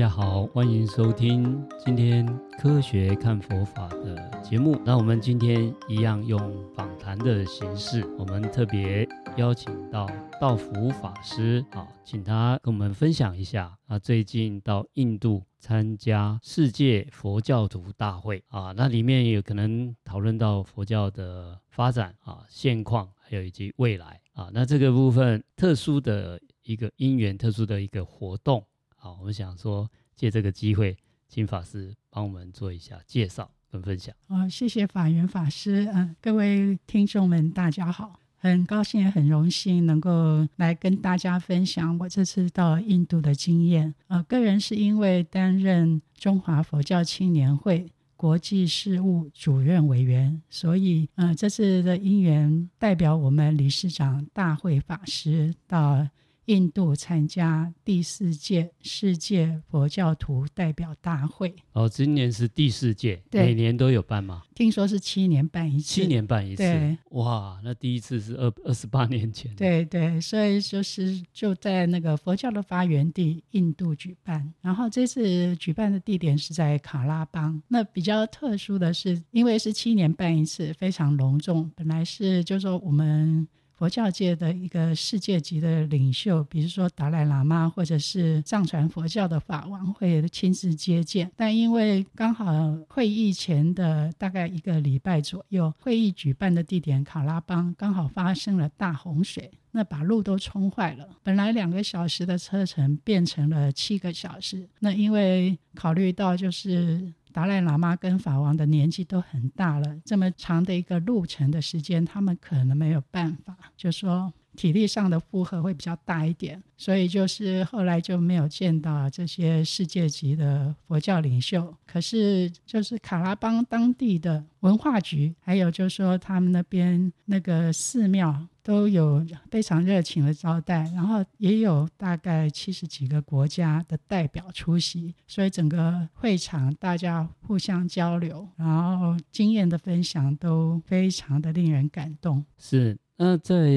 大家好，欢迎收听今天科学看佛法的节目。那我们今天一样用访谈的形式，我们特别邀请到道福法师啊，请他跟我们分享一下啊，最近到印度参加世界佛教徒大会啊，那里面有可能讨论到佛教的发展啊、现况，还有以及未来啊。那这个部分特殊的一个因缘，特殊的一个活动。好，我们想说借这个机会，请法师帮我们做一下介绍跟分享。哦，谢谢法源法师。嗯、各位听众们，大家好，很高兴也很荣幸能够来跟大家分享我这次到印度的经验。呃，个人是因为担任中华佛教青年会国际事务主任委员，所以呃，这次的因缘代表我们理事长大慧法师到。印度参加第四届世界佛教徒代表大会。哦，今年是第四届，每年都有办吗？听说是七年办一次。七年办一次，对，哇，那第一次是二二十八年前。对对，所以就是就在那个佛教的发源地印度举办。然后这次举办的地点是在卡拉邦。那比较特殊的是，因为是七年办一次，非常隆重。本来是就是说我们。佛教界的一个世界级的领袖，比如说达赖喇嘛，或者是藏传佛教的法王会亲自接见。但因为刚好会议前的大概一个礼拜左右，会议举办的地点卡拉邦刚好发生了大洪水，那把路都冲坏了。本来两个小时的车程变成了七个小时。那因为考虑到就是。达赖喇嘛跟法王的年纪都很大了，这么长的一个路程的时间，他们可能没有办法，就说体力上的负荷会比较大一点，所以就是后来就没有见到这些世界级的佛教领袖。可是就是卡拉邦当地的文化局，还有就是说他们那边那个寺庙。都有非常热情的招待，然后也有大概七十几个国家的代表出席，所以整个会场大家互相交流，然后经验的分享都非常的令人感动。是，那在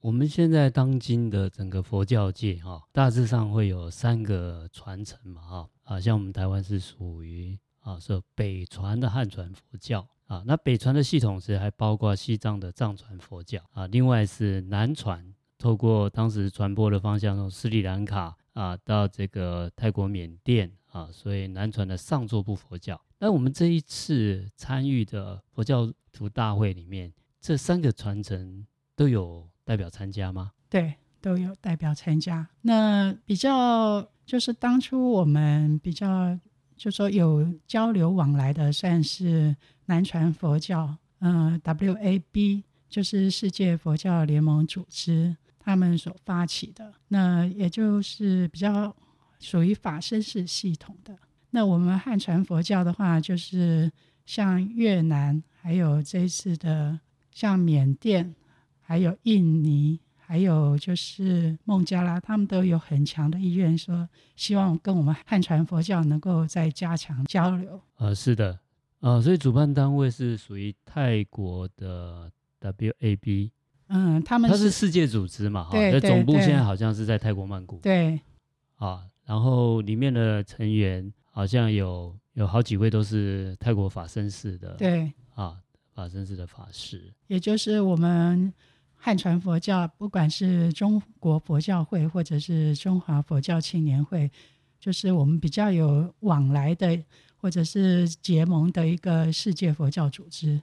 我们现在当今的整个佛教界哈，大致上会有三个传承嘛哈啊，像我们台湾是属于啊是北传的汉传佛教。啊，那北传的系统是还包括西藏的藏传佛教啊，另外是南传，透过当时传播的方向从斯里兰卡啊到这个泰国缅甸啊，所以南传的上座部佛教。那我们这一次参与的佛教徒大会里面，这三个传承都有代表参加吗？对，都有代表参加。那比较就是当初我们比较。就说有交流往来的，算是南传佛教，嗯，WAB 就是世界佛教联盟组织，他们所发起的，那也就是比较属于法身式系统的。那我们汉传佛教的话，就是像越南，还有这一次的像缅甸，还有印尼。还有就是孟加拉，他们都有很强的意愿，说希望跟我们汉传佛教能够再加强交流。呃，是的，呃，所以主办单位是属于泰国的 WAB，嗯，他们是，它是世界组织嘛，哈，对，总部现在好像是在泰国曼谷，对，啊，然后里面的成员好像有有好几位都是泰国法身寺的，对，啊，法身寺的法师，也就是我们。汉传佛教，不管是中国佛教会或者是中华佛教青年会，就是我们比较有往来的或者是结盟的一个世界佛教组织。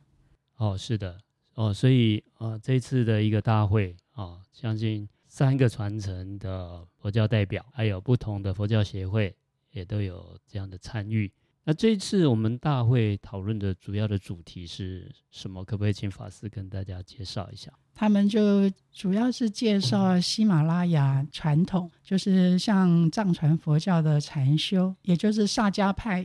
哦，是的，哦，所以呃，这次的一个大会啊，哦，相信三个传承的佛教代表，还有不同的佛教协会，也都有这样的参与。那这一次我们大会讨论的主要的主题是什么？可不可以请法师跟大家介绍一下？他们就主要是介绍喜马拉雅传统，就是像藏传佛教的禅修，也就是萨迦派。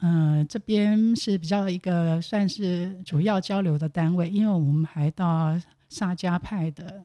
嗯、呃，这边是比较一个算是主要交流的单位，因为我们还到萨迦派的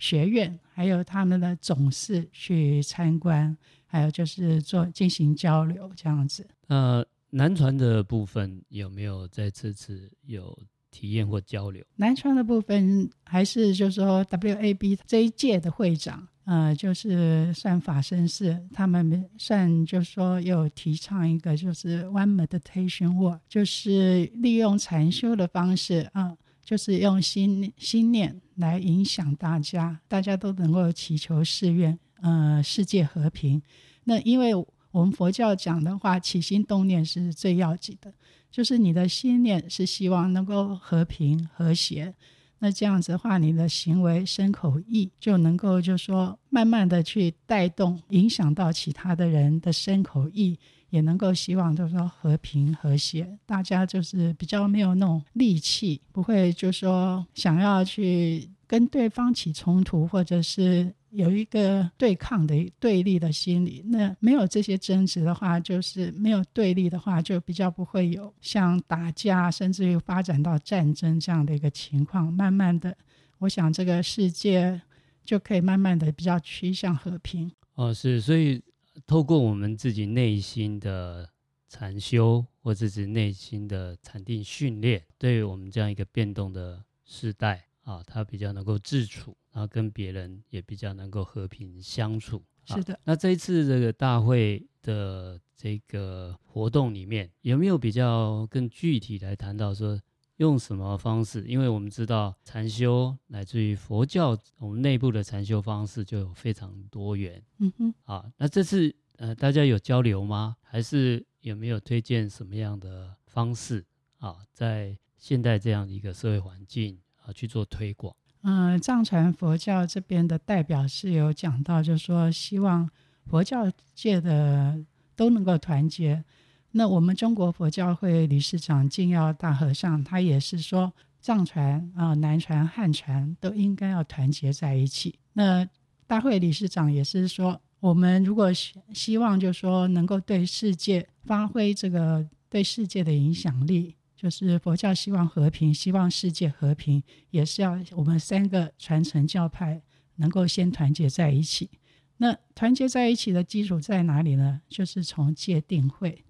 学院，还有他们的总寺去参观，还有就是做进行交流这样子。呃。南传的部分有没有在这次有体验或交流？南传的部分还是就是说 WAB 这一届的会长，呃，就是算法身寺，他们算就是说有提倡一个就是 One Meditation w o r d 就是利用禅修的方式啊。就是用心心念来影响大家，大家都能够祈求誓愿，呃，世界和平。那因为我们佛教讲的话，起心动念是最要紧的，就是你的心念是希望能够和平和谐。那这样子的话，你的行为身口意就能够，就说慢慢的去带动，影响到其他的人的身口意。也能够希望就是说和平和谐，大家就是比较没有那种戾气，不会就说想要去跟对方起冲突，或者是有一个对抗的对立的心理。那没有这些争执的话，就是没有对立的话，就比较不会有像打架，甚至于发展到战争这样的一个情况。慢慢的，我想这个世界就可以慢慢的比较趋向和平。哦，是，所以。透过我们自己内心的禅修，或者是内心的禅定训练，对于我们这样一个变动的时代啊，他比较能够自处，然后跟别人也比较能够和平相处。是的。那这一次这个大会的这个活动里面，有没有比较更具体来谈到说，用什么方式？因为我们知道禅修来自于佛教，我们内部的禅修方式就有非常多元。嗯哼，啊，那这次呃，大家有交流吗？还是有没有推荐什么样的方式啊，在现代这样一个社会环境去做推广？嗯、藏传佛教这边的代表是有讲到，就是说希望佛教界的都能够团结。那我们中国佛教会理事长净耀大和尚，他也是说，藏传啊、南传、汉传都应该要团结在一起。那大会理事长也是说，我们如果希希望，就是说能够对世界发挥这个对世界的影响力，就是佛教希望和平，希望世界和平，也是要我们三个传承教派能够先团结在一起。那团结在一起的基础在哪里呢？就是从戒定慧。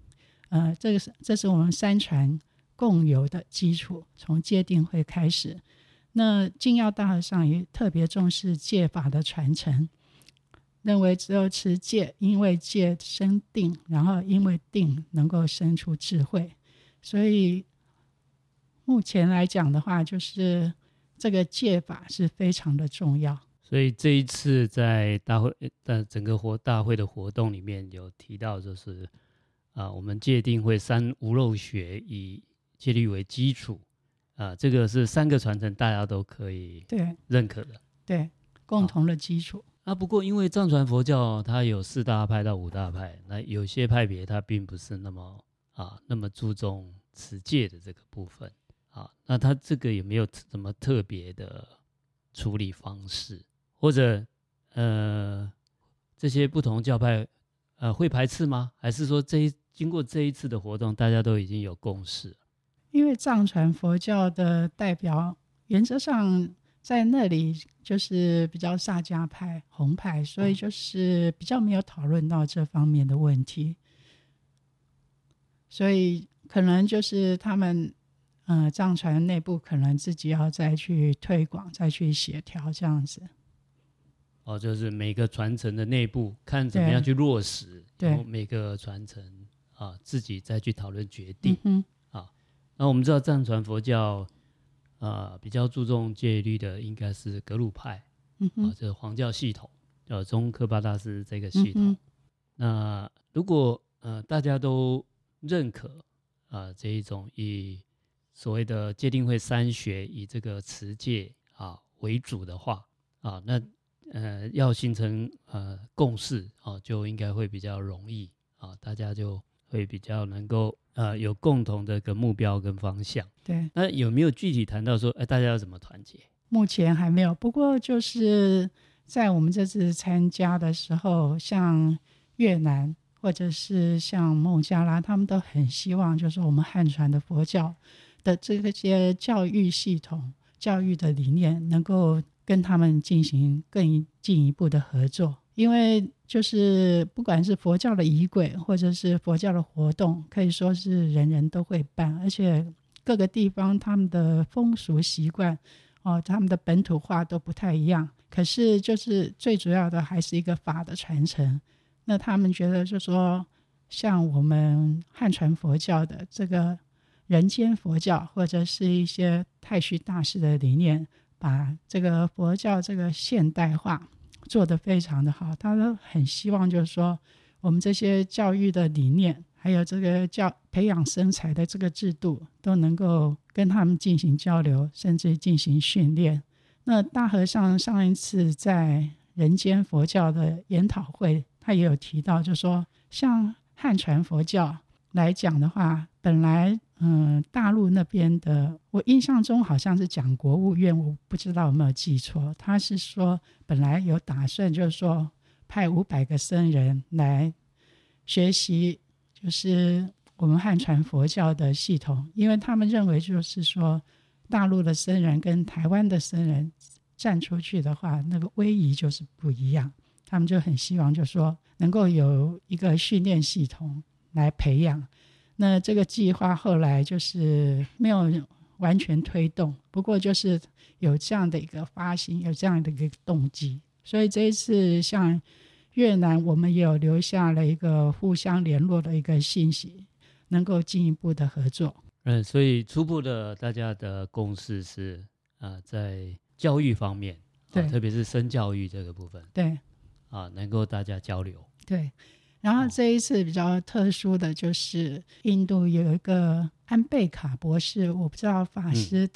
呃，这个是这是我们三传共有的基础，从戒定慧开始。那净耀大和尚也特别重视戒法的传承，认为只有持戒，因为戒生定，然后因为定能够生出智慧。所以目前来讲的话，就是这个戒法是非常的重要。所以这一次在大会的整个活大会的活动里面有提到，就是。啊，我们界定会三无漏学以戒律为基础，啊，这个是三个传承，大家都可以对认可的，对，对共同的基础。啊，不过因为藏传佛教它有四大派到五大派，那有些派别它并不是那么啊那么注重持戒的这个部分啊，那他这个有没有什么特别的处理方式，或者呃这些不同教派呃会排斥吗？还是说这一经过这一次的活动，大家都已经有共识。因为藏传佛教的代表原则上在那里就是比较萨迦派、红派，所以就是比较没有讨论到这方面的问题。所以可能就是他们，呃，藏传内部可能自己要再去推广、再去协调这样子。哦，就是每个传承的内部看怎么样去落实，对，然后每个传承。啊，自己再去讨论决定、嗯、啊。那我们知道藏传佛教，啊，比较注重戒律的应该是格鲁派，嗯、啊，这、就是黄教系统，叫宗喀巴大师这个系统。嗯、那如果呃大家都认可啊这一种以所谓的界定慧三学以这个持戒啊为主的话啊，那呃要形成呃共识啊，就应该会比较容易啊，大家就。会比较能够呃有共同的一个目标跟方向。对，那有没有具体谈到说，哎，大家要怎么团结？目前还没有。不过就是在我们这次参加的时候，像越南或者是像孟加拉，他们都很希望，就是我们汉传的佛教的这些教育系统、教育的理念，能够跟他们进行更进一步的合作。因为就是不管是佛教的仪轨，或者是佛教的活动，可以说是人人都会办，而且各个地方他们的风俗习惯哦，他们的本土化都不太一样。可是就是最主要的还是一个法的传承。那他们觉得就是说，像我们汉传佛教的这个人间佛教，或者是一些太虚大师的理念，把这个佛教这个现代化做得非常的好。他都很希望就是说，我们这些教育的理念。还有这个教培养生财的这个制度，都能够跟他们进行交流，甚至进行训练。那大和尚上一次在人间佛教的研讨会，他也有提到，就是说像汉传佛教来讲的话，本来嗯，大陆那边的，我印象中好像是讲国务院，我不知道有没有记错。他是说本来有打算，就是说派五百个僧人来学习。就是我们汉传佛教的系统，因为他们认为，就是说，大陆的僧人跟台湾的僧人站出去的话，那个威仪就是不一样。他们就很希望，就是说，能够有一个训练系统来培养。那这个计划后来就是没有完全推动，不过就是有这样的一个发心，有这样的一个动机。所以这一次像。越南，我们也有留下了一个互相联络的一个信息，能够进一步的合作。嗯，所以初步的大家的共识是啊、呃，在教育方面，对，特别是生教育这个部分，对，啊，能够大家交流。对，然后这一次比较特殊的就是印度有一个安贝卡博士，我不知道法师，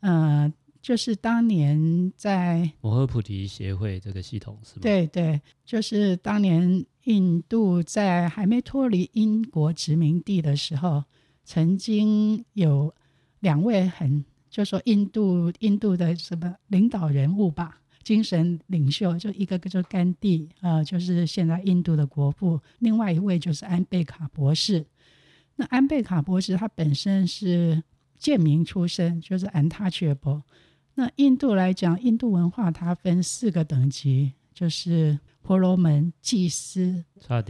嗯。呃就是当年在摩诃菩提协会这个系统是吗？对对，就是当年印度在还没脱离英国殖民地的时候，曾经有两位很，就说印度印度的什么领导人物吧，精神领袖，就一个个就甘地，呃，就是现在印度的国父，另外一位就是安贝卡博士。那安贝卡博士他本身是贱民出身，就是 untouchable。那印度来讲，印度文化它分四个等级，就是婆罗门、祭司、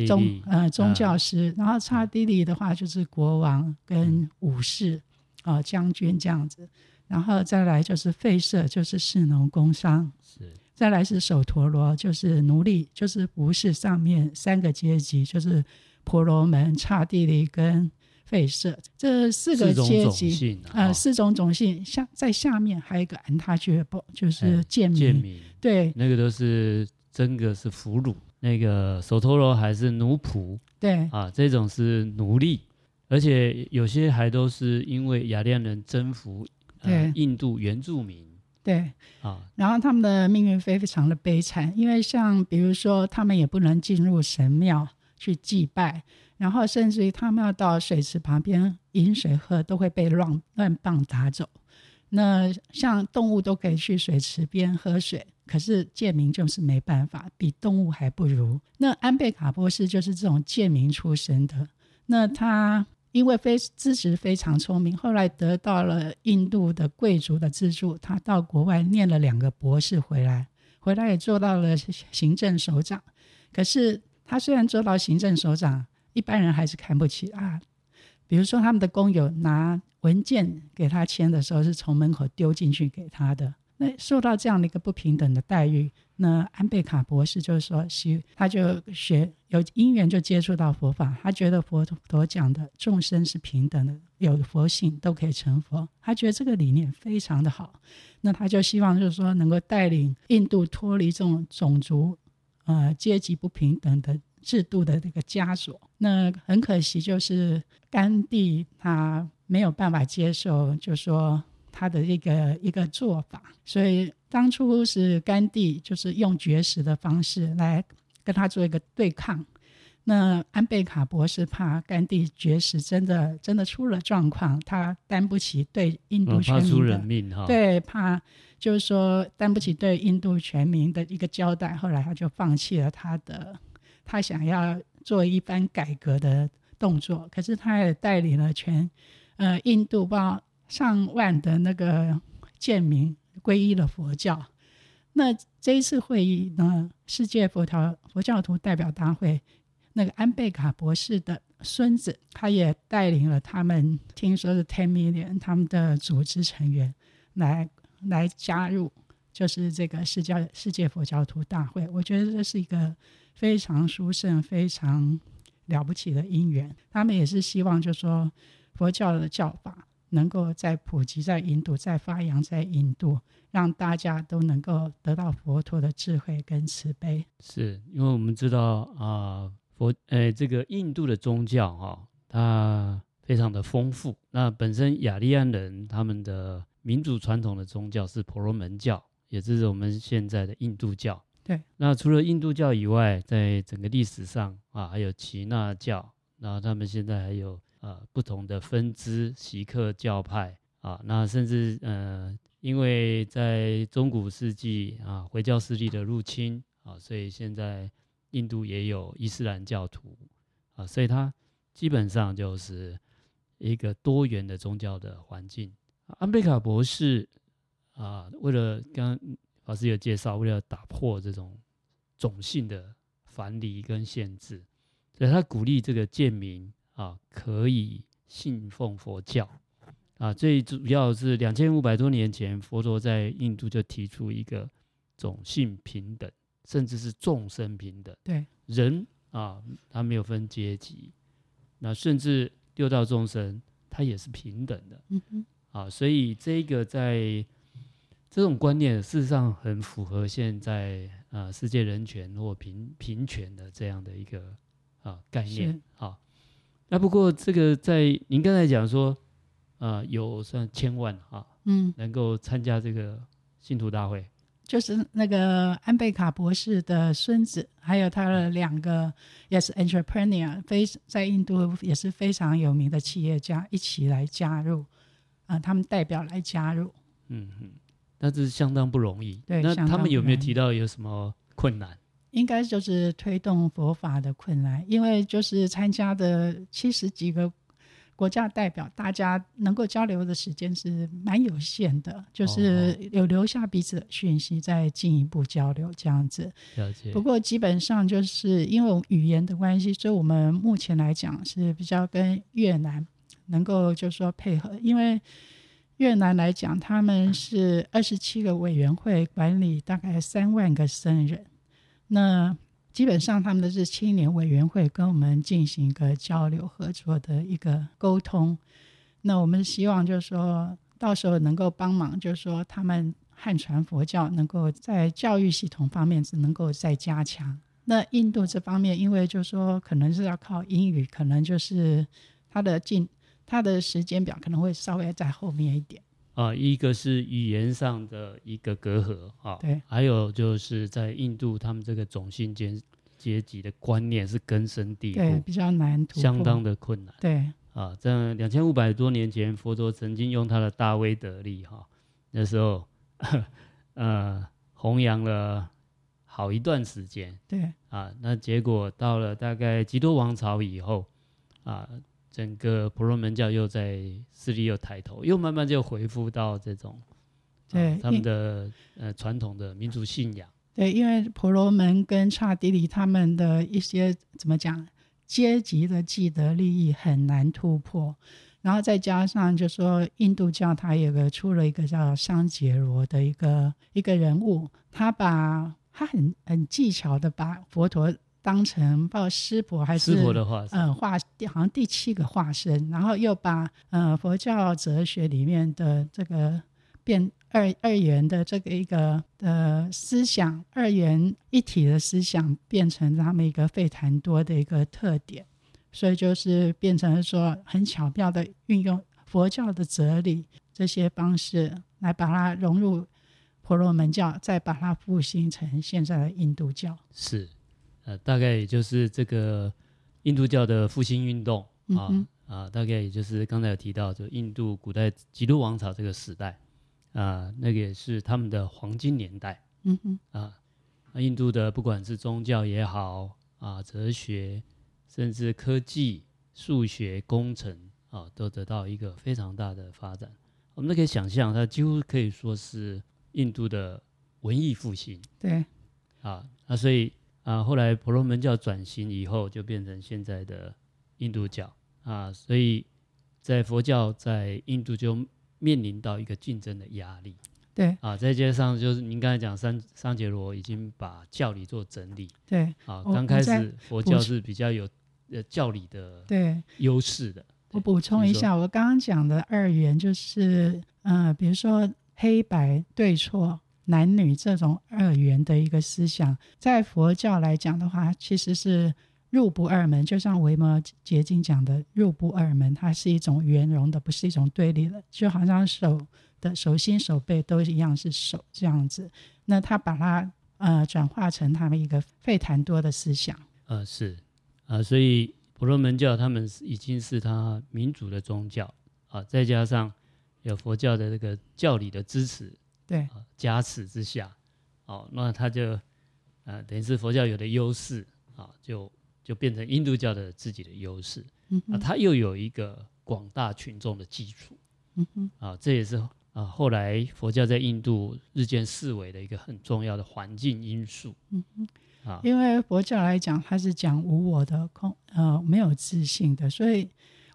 宗呃宗教师，啊、然后刹帝利的话就是国王跟武士呃、将军这样子，然后再来就是吠舍，就是士农工商，是，再来是首陀罗，就是奴隶，就是不是上面三个阶级，就是婆罗门、刹帝利跟。吠舍。这四个阶级，呃，四种种姓，下在下面还有一个 untouchable，就是贱民，贱民，对，那个都是真的是俘虏，那个首陀罗还是奴仆，对，啊，这种是奴隶，而且有些还都是因为雅利安人征服，呃、对，印度原住民，对，啊，然后他们的命运非常的悲惨，因为像比如说他们也不能进入神庙去祭拜。然后甚至于他们要到水池旁边饮水喝，都会被乱乱棒打走。那像动物都可以去水池边喝水，可是贱民就是没办法，比动物还不如。那安贝卡波斯就是这种贱民出身的。那他因为非资质非常聪明，后来得到了印度的贵族的资助，他到国外念了两个博士回来，回来也做到了行政首长。可是他虽然做到行政首长，一般人还是看不起啊，比如说他们的工友拿文件给他签的时候，是从门口丢进去给他的。那受到这样的一个不平等的待遇，那安贝卡博士就是说，他就学有因缘就接触到佛法，他觉得佛陀讲的众生是平等的，有佛性都可以成佛，他觉得这个理念非常的好。那他就希望就是说能够带领印度脱离这种种族呃阶级不平等的。制度的这个枷锁，那很可惜，就是甘地他没有办法接受，就说他的一个一个做法，所以当初是甘地就是用绝食的方式来跟他做一个对抗。那安贝卡博士怕甘地绝食真的真的出了状况，他担不起对印度全民的，怕出人命哈，对，怕就是说担不起对印度全民的一个交代，后来他就放弃了他的。他想要做一番改革的动作，可是他也带领了全呃印度包上万的那个贱民皈依了佛教。那这一次会议呢，世界佛教佛教徒代表大会那个安贝卡博士的孙子，他也带领了他们，听说是 Ten Million 他们的组织成员来来加入，就是这个世界世界佛教徒大会。我觉得这是一个非常殊胜、非常了不起的因缘。他们也是希望，就是说佛教的教法能够在普及在印度，在发扬在印度，让大家都能够得到佛陀的智慧跟慈悲。是因为我们知道啊。呃佛，呃，这个印度的宗教哈、哦，它非常的丰富。那本身雅利安人他们的民族传统的宗教是婆罗门教，也就是我们现在的印度教。对。那除了印度教以外，在整个历史上啊，还有耆那教，然后他们现在还有呃不同的分支，锡克教派啊，那甚至呃，因为在中古世纪啊，回教势力的入侵啊，所以现在。印度也有伊斯兰教徒啊，所以它基本上就是一个多元的宗教的环境。安贝卡博士啊，为了刚刚老师有介绍，为了打破这种种姓的藩篱跟限制，所以他鼓励这个贱民啊可以信奉佛教啊。最主要是两千五百多年前，佛陀在印度就提出一个种姓平等。甚至是众生平等，对人啊，他没有分阶级，那甚至六道众生，他也是平等的，嗯哼，啊，所以这个在这种观念，事实上很符合现在啊世界人权或平平权的这样的一个啊概念啊。那不过这个在您刚才讲说，啊有算千万啊，嗯，能够参加这个信徒大会。就是那个安贝卡博士的孙子，还有他的两个也是 entrepreneur，非在印度也是非常有名的企业家一起来加入，啊、呃，他们代表来加入。嗯嗯，那这是相当不容易。对，那他们有没有提到有什么困难？应该就是推动佛法的困难，因为就是参加的七十几个。国家代表，大家能够交流的时间是蛮有限的，就是有留下彼此的讯息，再进一步交流这样子。了解。不过基本上就是因为语言的关系，所以我们目前来讲是比较跟越南能够就是说配合，因为越南来讲，他们是二十七个委员会管理大概三万个僧人，那。基本上他们的是青年委员会跟我们进行一个交流合作的一个沟通，那我们希望就是说到时候能够帮忙，就是说他们汉传佛教能够在教育系统方面是能够再加强。那印度这方面，因为就是说可能是要靠英语，可能就是他的进他的时间表可能会稍微在后面一点。啊，一个是语言上的一个隔阂啊，对，还有就是在印度，他们这个种姓阶阶级的观念是根深蒂固，对，比较难，相当的困难，对，啊，在两千五百多年前，佛陀曾经用他的大威德力哈、啊，那时候，呃，弘扬了好一段时间，对，啊，那结果到了大概吉多王朝以后，啊。整个婆罗门教又在势力又抬头，又慢慢就恢复到这种，对、啊、他们的呃传统的民族信仰。对，因为婆罗门跟刹帝利他们的一些怎么讲阶级的既得利益很难突破，然后再加上就说印度教它有个出了一个叫桑杰罗的一个一个人物，他把他很很技巧的把佛陀。当成报师婆还是师婆的化身，嗯，化好像第七个化身，然后又把呃佛教哲学里面的这个变二二元的这个一个的思想，二元一体的思想变成他们一个费檀多的一个特点，所以就是变成说很巧妙的运用佛教的哲理这些方式来把它融入婆罗门教，再把它复兴成现在的印度教。是。呃，大概也就是这个印度教的复兴运动啊、嗯、啊，大概也就是刚才有提到，就印度古代吉多王朝这个时代啊，那个也是他们的黄金年代。嗯哼啊，那印度的不管是宗教也好啊，哲学，甚至科技、数学、工程啊，都得到一个非常大的发展。我们都可以想象，它几乎可以说是印度的文艺复兴。对啊，那所以。啊，后来婆罗门教转型以后，就变成现在的印度教啊，所以在佛教在印度就面临到一个竞争的压力。对啊，再加上就是您刚才讲桑桑杰罗已经把教理做整理。对啊，刚开始佛教是比较有呃教理的对优势的。我补充一下，我刚刚讲的二元就是呃，比如说黑白对错。男女这种二元的一个思想，在佛教来讲的话，其实是入不二门。就像维摩诘经讲的“入不二门”，它是一种圆融的，不是一种对立的。就好像手的手心、手背都一样是手这样子。那他把它呃转化成他们一个费檀多的思想。呃，是啊、呃，所以婆罗门教他们是已经是他民主的宗教啊、再加上有佛教的这个教理的支持。对，加持之下，哦，那他就，呃，等于是佛教有的优势啊，就就变成印度教的自己的优势。嗯，啊，他又有一个广大群众的基础。嗯哼，啊，这也是啊，后来佛教在印度日渐式微的一个很重要的环境因素。嗯哼，啊，因为佛教来讲，它是讲无我的空，呃，没有自信的，所以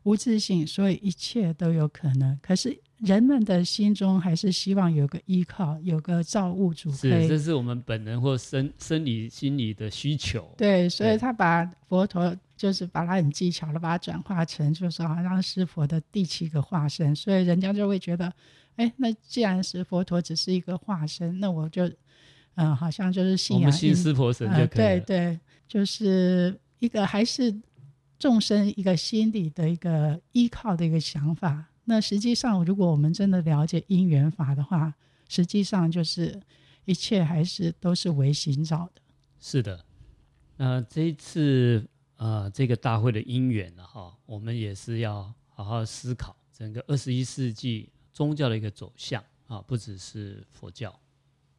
无自信，所以一切都有可能。可是。人们的心中还是希望有个依靠，有个造物主。是，这是我们本能或生生理心理的需求。对，所以他把佛陀就是把他很技巧的把它转化成，就是好像是佛的第七个化身。所以人家就会觉得，哎，那既然是佛陀只是一个化身，那我就，嗯、呃，好像就是信仰。我们信湿婆神就可以了。呃、对对，就是一个还是众生一个心理的一个依靠的一个想法。那实际上，如果我们真的了解因缘法的话，实际上就是一切还是都是唯心造的。是的，那这一次呃这个大会的因缘呢，哈，我们也是要好好思考整个二十一世纪宗教的一个走向啊，不只是佛教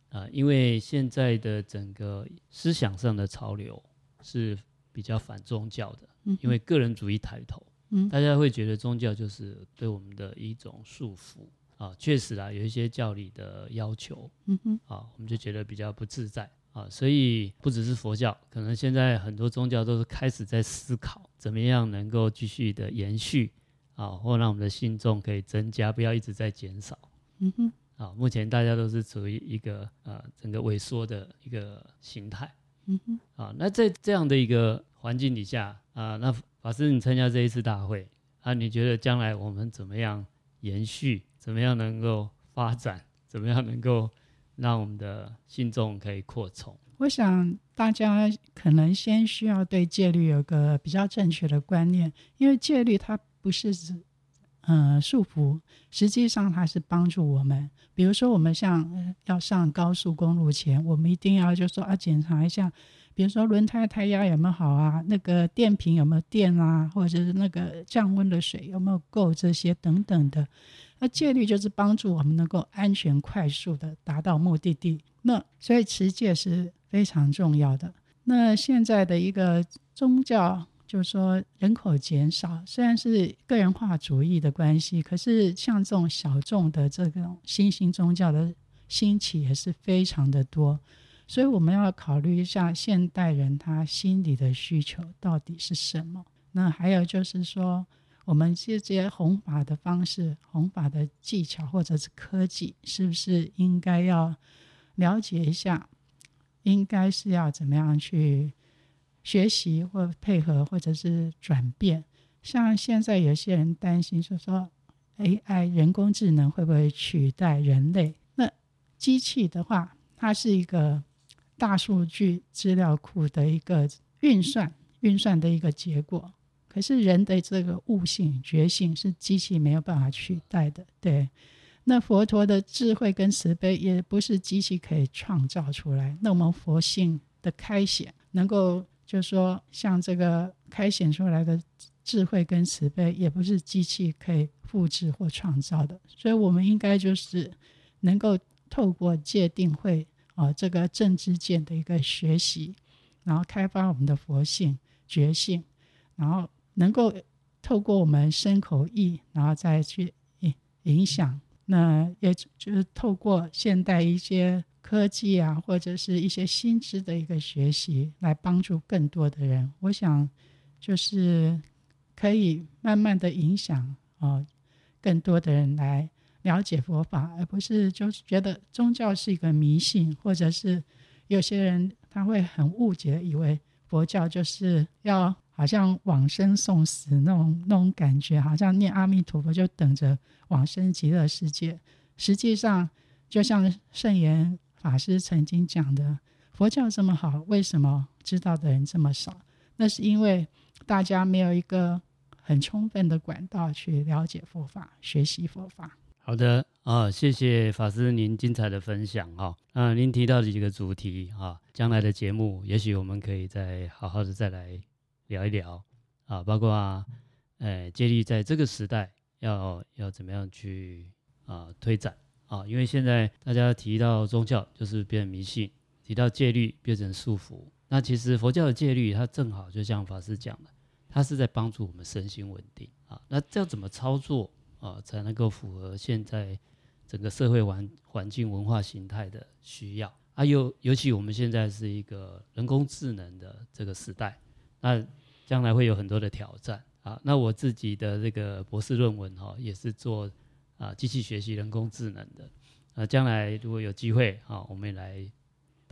啊，因为现在的整个思想上的潮流是比较反宗教的，因为个人主义抬头。大家会觉得宗教就是对我们的一种束缚啊，确实啊，有一些教理的要求，嗯哼，啊，我们就觉得比较不自在啊，所以不只是佛教，可能现在很多宗教都是开始在思考，怎么样能够继续的延续啊，或让我们的信众可以增加，不要一直在减少，嗯哼，啊，目前大家都是处于一个呃整个萎缩的一个形态，嗯哼，啊，那在这样的一个环境底下啊，那。法师，你参加这一次大会啊？你觉得将来我们怎么样延续？怎么样能够发展？怎么样能够让我们的信众可以扩充？我想大家可能先需要对戒律有个比较正确的观念，因为戒律它不是指呃束缚，实际上它是帮助我们。比如说，我们像要上高速公路前，我们一定要就说啊，检查一下。比如说轮胎胎压有没有好啊？那个电瓶有没有电啊？或者是那个降温的水有没有够？这些等等的，那戒律就是帮助我们能够安全快速的达到目的地。那所以持戒是非常重要的。那现在的一个宗教就是说人口减少，虽然是个人化主义的关系，可是像这种小众的这种新兴宗教的兴起也是非常的多。所以我们要考虑一下现代人他心理的需求到底是什么。那还有就是说，我们这些弘法的方式、弘法的技巧或者是科技，是不是应该要了解一下？应该是要怎么样去学习或配合，或者是转变？像现在有些人担心说说 AI 人工智能会不会取代人类？那机器的话，它是一个。大数据资料库的一个运算，运算的一个结果。可是人的这个悟性、觉性是机器没有办法取代的。对，那佛陀的智慧跟慈悲也不是机器可以创造出来。那我们佛性的开显，能够就说像这个开显出来的智慧跟慈悲，也不是机器可以复制或创造的。所以，我们应该就是能够透过戒定慧。啊，这个正知见的一个学习，然后开发我们的佛性觉性，然后能够透过我们身口意，然后再去影影响。那也就是透过现代一些科技啊，或者是一些新知的一个学习，来帮助更多的人。我想，就是可以慢慢的影响哦，更多的人来了解佛法，而不是就是觉得宗教是一个迷信，或者是有些人他会很误解，以为佛教就是要好像往生送死那种那种感觉，好像念阿弥陀佛就等着往生极乐世界。实际上，就像圣严法师曾经讲的，佛教这么好，为什么知道的人这么少？那是因为大家没有一个很充分的管道去了解佛法、学习佛法。好的啊，谢谢法师您精彩的分享哈。啊，您提到的几个主题啊，将来的节目也许我们可以再好好的再来聊一聊啊，包括啊，呃，戒律在这个时代要要怎么样去啊推展啊，因为现在大家提到宗教就是变迷信，提到戒律变成束缚。那其实佛教的戒律，它正好就像法师讲的，它是在帮助我们身心稳定啊。那这样怎么操作啊，才能够符合现在整个社会环环境、文化形态的需要啊？尤尤其我们现在是一个人工智能的这个时代，那将来会有很多的挑战啊。那我自己的这个博士论文哈，也是做啊机器学习、人工智能的啊。将来如果有机会啊，我们也来。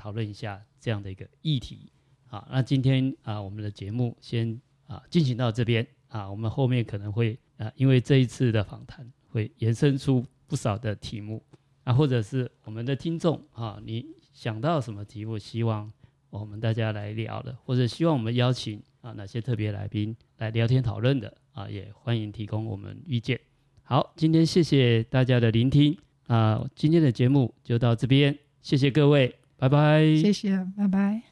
讨论一下这样的一个议题，好，那今天啊，我们的节目先啊进行到这边啊，我们后面可能会啊，因为这一次的访谈会延伸出不少的题目啊，或者是我们的听众啊，你想到什么题目，希望我们大家来聊的，或者希望我们邀请啊哪些特别来宾来聊天讨论的啊，也欢迎提供我们意见。好，今天谢谢大家的聆听啊，今天的节目就到这边，谢谢各位。拜拜，谢谢，拜拜。